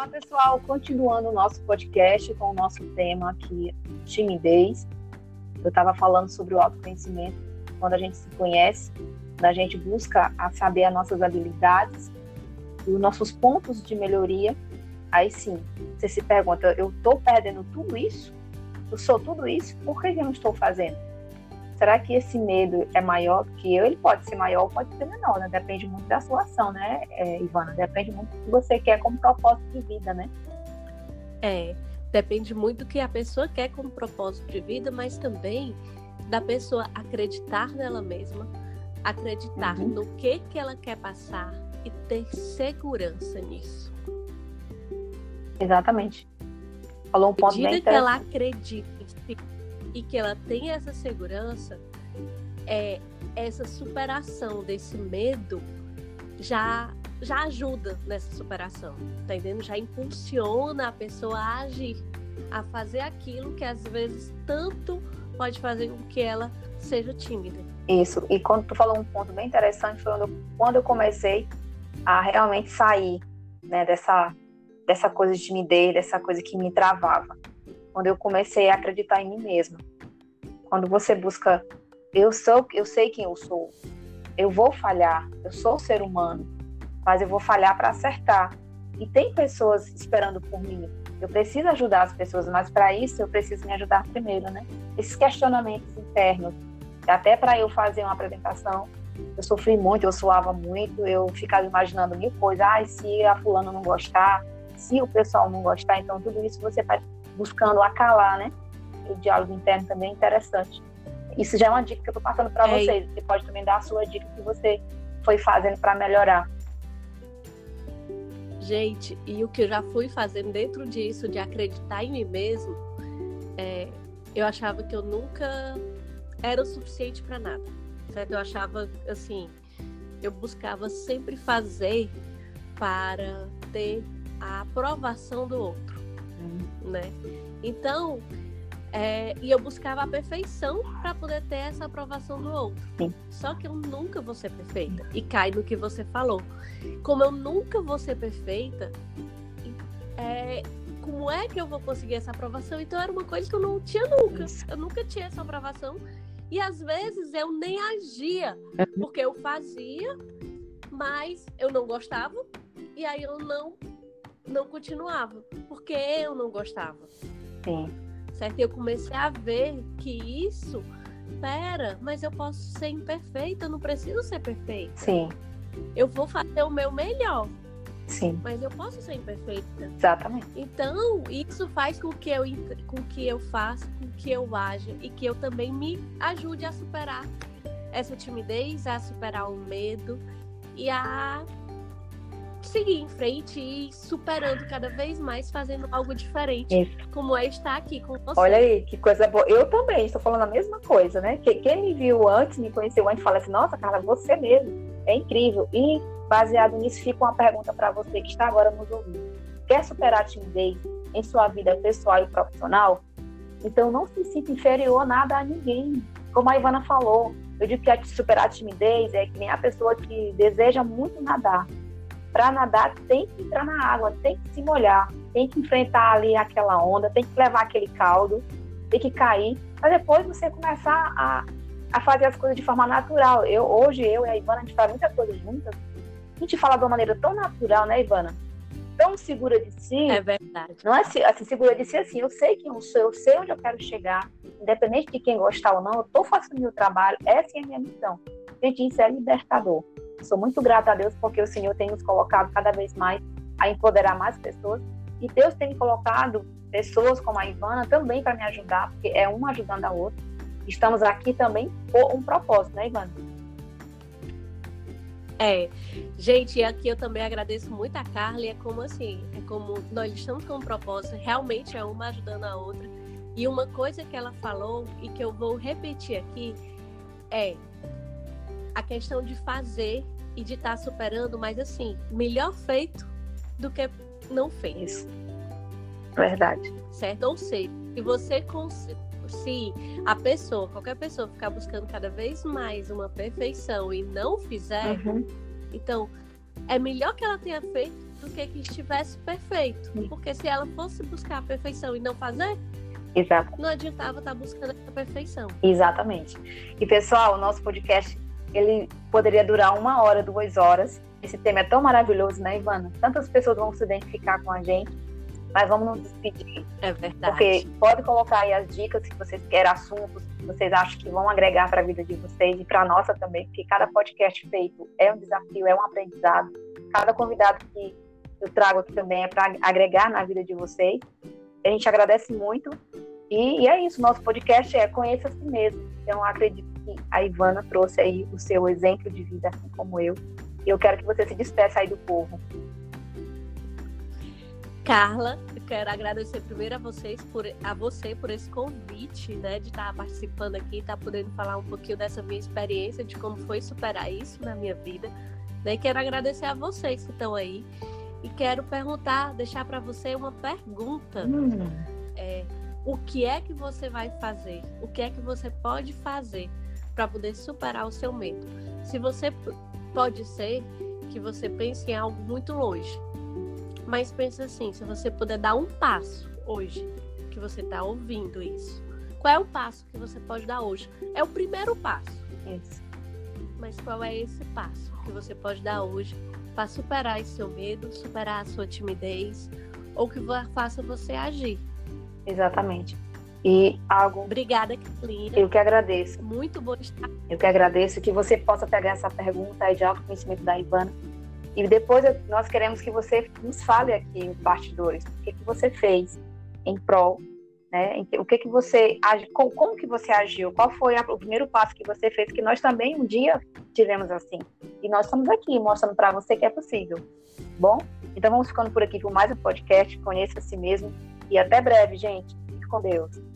Olá, pessoal. Continuando o nosso podcast com o nosso tema aqui, timidez. Eu estava falando sobre o autoconhecimento. Quando a gente se conhece, quando a gente busca a saber as nossas habilidades e os nossos pontos de melhoria, aí sim, você se pergunta: eu estou perdendo tudo isso? Eu sou tudo isso? Por que eu não estou fazendo? Será que esse medo é maior do que eu? Ele pode ser maior ou pode ser menor, né? Depende muito da sua ação, né, é, Ivana? Depende muito do que você quer como propósito de vida, né? É, depende muito do que a pessoa quer como propósito de vida, mas também da pessoa acreditar nela mesma, acreditar uhum. no que, que ela quer passar e ter segurança nisso. Exatamente. Falou um ponto bem que ela acredita e que ela tem essa segurança, é, essa superação desse medo já já ajuda nessa superação, tá entendendo? Já impulsiona a pessoa a agir, a fazer aquilo que às vezes tanto pode fazer com que ela seja tímida. Isso. E quando tu falou um ponto bem interessante foi quando eu comecei a realmente sair, né, dessa dessa coisa de timidez, dessa coisa que me travava quando eu comecei a acreditar em mim mesma. Quando você busca, eu sou, eu sei quem eu sou. Eu vou falhar, eu sou ser humano, mas eu vou falhar para acertar. E tem pessoas esperando por mim. Eu preciso ajudar as pessoas, mas para isso eu preciso me ajudar primeiro, né? Esses questionamentos internos, até para eu fazer uma apresentação, eu sofri muito, eu suava muito, eu ficava imaginando mil coisas. Ai, se a fulana não gostar, se o pessoal não gostar, então tudo isso você vai buscando acalar, né? O diálogo interno também é interessante. Isso já é uma dica que eu estou passando para é vocês. Você pode também dar a sua dica que você foi fazendo para melhorar. Gente, e o que eu já fui fazendo dentro disso, de acreditar em mim mesmo, é, eu achava que eu nunca era o suficiente para nada. Certo? Eu achava assim, eu buscava sempre fazer para ter a aprovação do outro né? Então, é, e eu buscava a perfeição para poder ter essa aprovação do outro. Sim. Só que eu nunca vou ser perfeita. E cai no que você falou. Como eu nunca vou ser perfeita, é, como é que eu vou conseguir essa aprovação? Então era uma coisa que eu não tinha nunca. Eu nunca tinha essa aprovação. E às vezes eu nem agia, uhum. porque eu fazia, mas eu não gostava. E aí eu não não continuava, porque eu não gostava. Sim. Certo? E eu comecei a ver que isso, pera, mas eu posso ser imperfeita, eu não preciso ser perfeita. Sim. Eu vou fazer o meu melhor. Sim. Mas eu posso ser imperfeita. Exatamente. Então, isso faz com que eu com que eu faça, com que eu haja e que eu também me ajude a superar essa timidez, a superar o medo e a seguir em frente e superando cada vez mais, fazendo algo diferente, Isso. como é estar aqui com você. Olha aí, que coisa boa. Eu também estou falando a mesma coisa, né? Quem me viu antes, me conheceu antes, fala assim: nossa, Carla, você mesmo. É incrível. E baseado nisso, fica uma pergunta para você que está agora nos ouvindo. Quer superar a timidez em sua vida pessoal e profissional? Então não se sinta inferior nada a ninguém. Como a Ivana falou, eu digo que superar a timidez é que nem a pessoa que deseja muito nadar, para nadar tem que entrar na água, tem que se molhar, tem que enfrentar ali aquela onda, tem que levar aquele caldo, tem que cair, para depois você começar a, a fazer as coisas de forma natural. Eu hoje eu e a Ivana a gente faz muita coisa juntas. A gente fala de uma maneira tão natural, né, Ivana? Tão segura de si. É verdade. Não é assim, segura de si assim, eu sei quem eu sou, eu sei onde eu quero chegar, independente de quem gostar ou não, eu estou fazendo o meu trabalho, essa é a minha missão. Gente, isso é libertador. Sou muito grata a Deus porque o Senhor tem nos colocado cada vez mais a empoderar mais pessoas. E Deus tem colocado pessoas como a Ivana também para me ajudar, porque é uma ajudando a outra. Estamos aqui também por um propósito, né, Ivana? É, gente, aqui eu também agradeço muito a Carla, é como assim, é como nós estamos com um propósito, realmente é uma ajudando a outra. E uma coisa que ela falou e que eu vou repetir aqui é a questão de fazer e de estar tá superando, mas assim, melhor feito do que não fez. Verdade. Certo? Ou seja, se você se a pessoa, qualquer pessoa ficar buscando cada vez mais uma perfeição e não fizer, uhum. então é melhor que ela tenha feito do que que estivesse perfeito. Porque se ela fosse buscar a perfeição e não fazer, Exato. não adiantava estar buscando essa perfeição. Exatamente. E pessoal, o nosso podcast ele poderia durar uma hora, duas horas. Esse tema é tão maravilhoso, né, Ivana? Tantas pessoas vão se identificar com a gente. Mas vamos nos despedir. É verdade. Porque pode colocar aí as dicas que vocês querem, assuntos que vocês acham que vão agregar para a vida de vocês e para a nossa também, porque cada podcast feito é um desafio, é um aprendizado. Cada convidado que eu trago aqui também é para agregar na vida de vocês. A gente agradece muito. E, e é isso, nosso podcast é Conheça a si mesmo. Então, acredito que a Ivana trouxe aí o seu exemplo de vida, assim como eu. E eu quero que você se despeça aí do povo. Carla, eu quero agradecer primeiro a vocês por a você por esse convite, né, de estar participando aqui, estar podendo falar um pouquinho dessa minha experiência, de como foi superar isso na minha vida. Né? E quero agradecer a vocês que estão aí e quero perguntar, deixar para você uma pergunta. Hum. É, o que é que você vai fazer? O que é que você pode fazer para poder superar o seu medo? Se você pode ser que você pense em algo muito longe, mas pensa assim, se você puder dar um passo hoje, que você está ouvindo isso, qual é o passo que você pode dar hoje? É o primeiro passo. Isso. Mas qual é esse passo que você pode dar hoje para superar esse seu medo, superar a sua timidez, ou que faça você agir? Exatamente. E algo. Obrigada, Kathleen. Eu que agradeço. Muito bom estar. Eu que agradeço que você possa pegar essa pergunta aí de autoconhecimento da Ivana e depois nós queremos que você nos fale aqui os bastidores, o que, que você fez em prol, né? O que que você como, como que você agiu? Qual foi a, o primeiro passo que você fez? Que nós também um dia tivemos assim. E nós estamos aqui mostrando para você que é possível. Bom, então vamos ficando por aqui com mais um podcast. Conheça a si mesmo e até breve, gente. Fique com Deus.